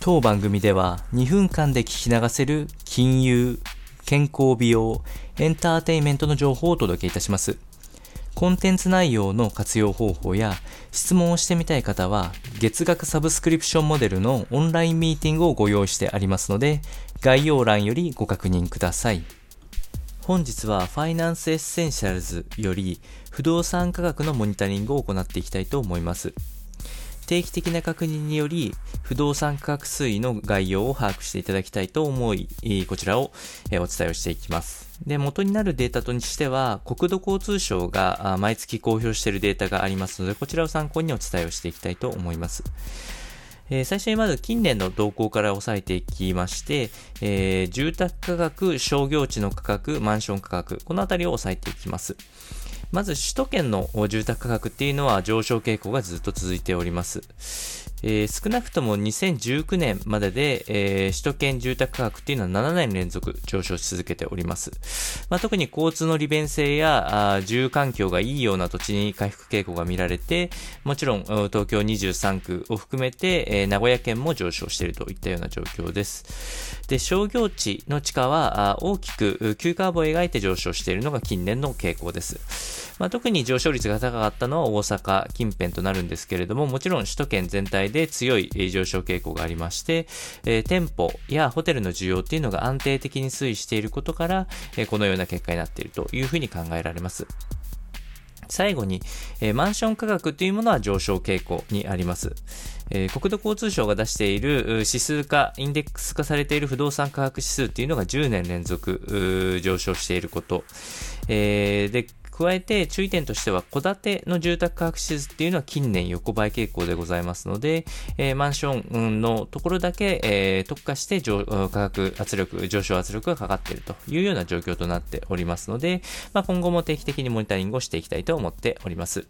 当番組では2分間で聞き流せる金融、健康美容、エンターテインメントの情報をお届けいたします。コンテンツ内容の活用方法や質問をしてみたい方は月額サブスクリプションモデルのオンラインミーティングをご用意してありますので概要欄よりご確認ください。本日は Finance Essentials より不動産価格のモニタリングを行っていきたいと思います。定期的な確認により、不動産価格推移の概要を把握していただきたいと思い、こちらをお伝えをしていきます。で、元になるデータとしては、国土交通省が毎月公表しているデータがありますので、こちらを参考にお伝えをしていきたいと思います。え、最初にまず近年の動向から押さえていきまして、えー、住宅価格、商業地の価格、マンション価格、このあたりを押さえていきます。まず首都圏の住宅価格っていうのは上昇傾向がずっと続いております。えー、少なくとも2019年までで、えー、首都圏住宅価格っていうのは7年連続上昇し続けております。まあ、特に交通の利便性やあ住環境がいいような土地に回復傾向が見られて、もちろん東京23区を含めて、えー、名古屋県も上昇しているといったような状況です。で、商業地の地価はあ大きく急カーブを描いて上昇しているのが近年の傾向です。まあ、特に上昇率が高かったのは大阪近辺となるんですけれども、もちろん首都圏全体で強い上昇傾向がありまして、えー、店舗やホテルの需要っていうのが安定的に推移していることから、えー、このような結果になっているというふうに考えられます。最後に、えー、マンション価格というものは上昇傾向にあります。えー、国土交通省が出している指数化、インデックス化されている不動産価格指数っていうのが10年連続上昇していること。えー、で、加えて注意点としては、戸建ての住宅価格指数っていうのは近年横ばい傾向でございますので、えー、マンションのところだけ、えー、特化して価格圧力、上昇圧力がかかっているというような状況となっておりますので、まあ、今後も定期的にモニタリングをしていきたいと思っております。